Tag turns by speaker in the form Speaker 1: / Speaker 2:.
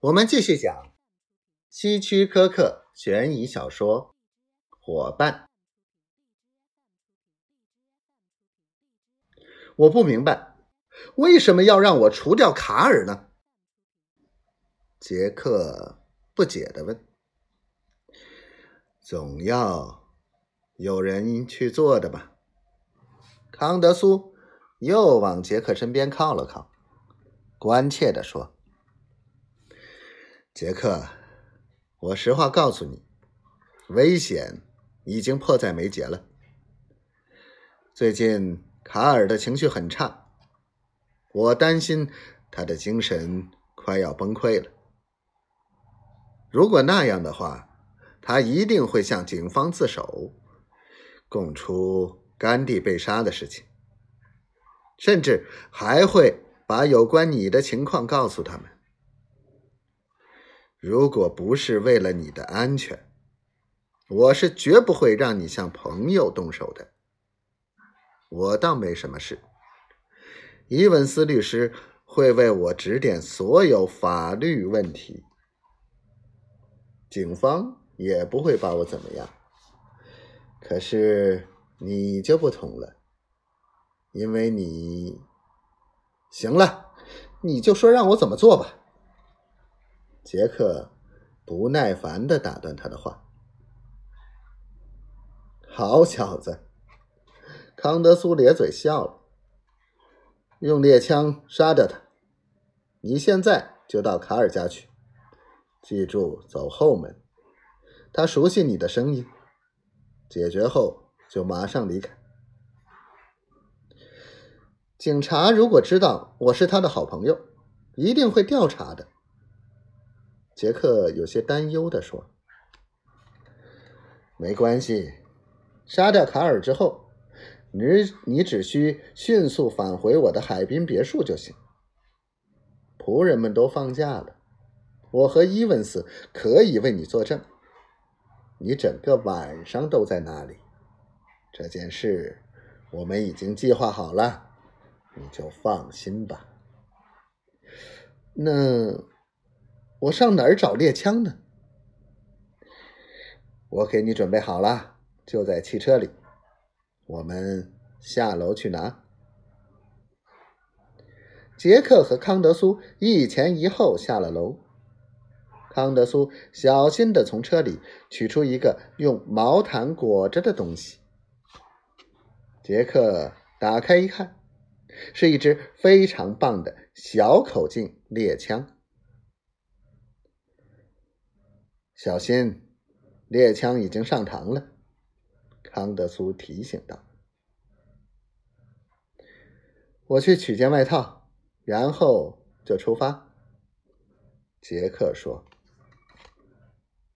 Speaker 1: 我们继续讲希区柯克悬疑小说《伙伴》。我不明白，为什么要让我除掉卡尔呢？杰克不解的问。总要有人去做的吧？康德苏又往杰克身边靠了靠，关切的说。杰克，我实话告诉你，危险已经迫在眉睫了。最近卡尔的情绪很差，我担心他的精神快要崩溃了。如果那样的话，他一定会向警方自首，供出甘地被杀的事情，甚至还会把有关你的情况告诉他们。如果不是为了你的安全，我是绝不会让你向朋友动手的。我倒没什么事，伊文斯律师会为我指点所有法律问题，警方也不会把我怎么样。可是你就不同了，因为你……行了，你就说让我怎么做吧。杰克不耐烦的打断他的话：“好小子！”康德苏咧嘴笑了，“用猎枪杀掉他。你现在就到卡尔家去，记住走后门。他熟悉你的声音。解决后就马上离开。警察如果知道我是他的好朋友，一定会调查的。”杰克有些担忧的说：“没关系，杀掉卡尔之后，你你只需迅速返回我的海滨别墅就行。仆人们都放假了，我和伊文斯可以为你作证。你整个晚上都在那里。这件事我们已经计划好了，你就放心吧。那……”我上哪儿找猎枪呢？我给你准备好了，就在汽车里。我们下楼去拿。杰克和康德苏一前一后下了楼。康德苏小心的从车里取出一个用毛毯裹着的东西。杰克打开一看，是一支非常棒的小口径猎枪。小心，猎枪已经上膛了。康德苏提醒道：“我去取件外套，然后就出发。”杰克说。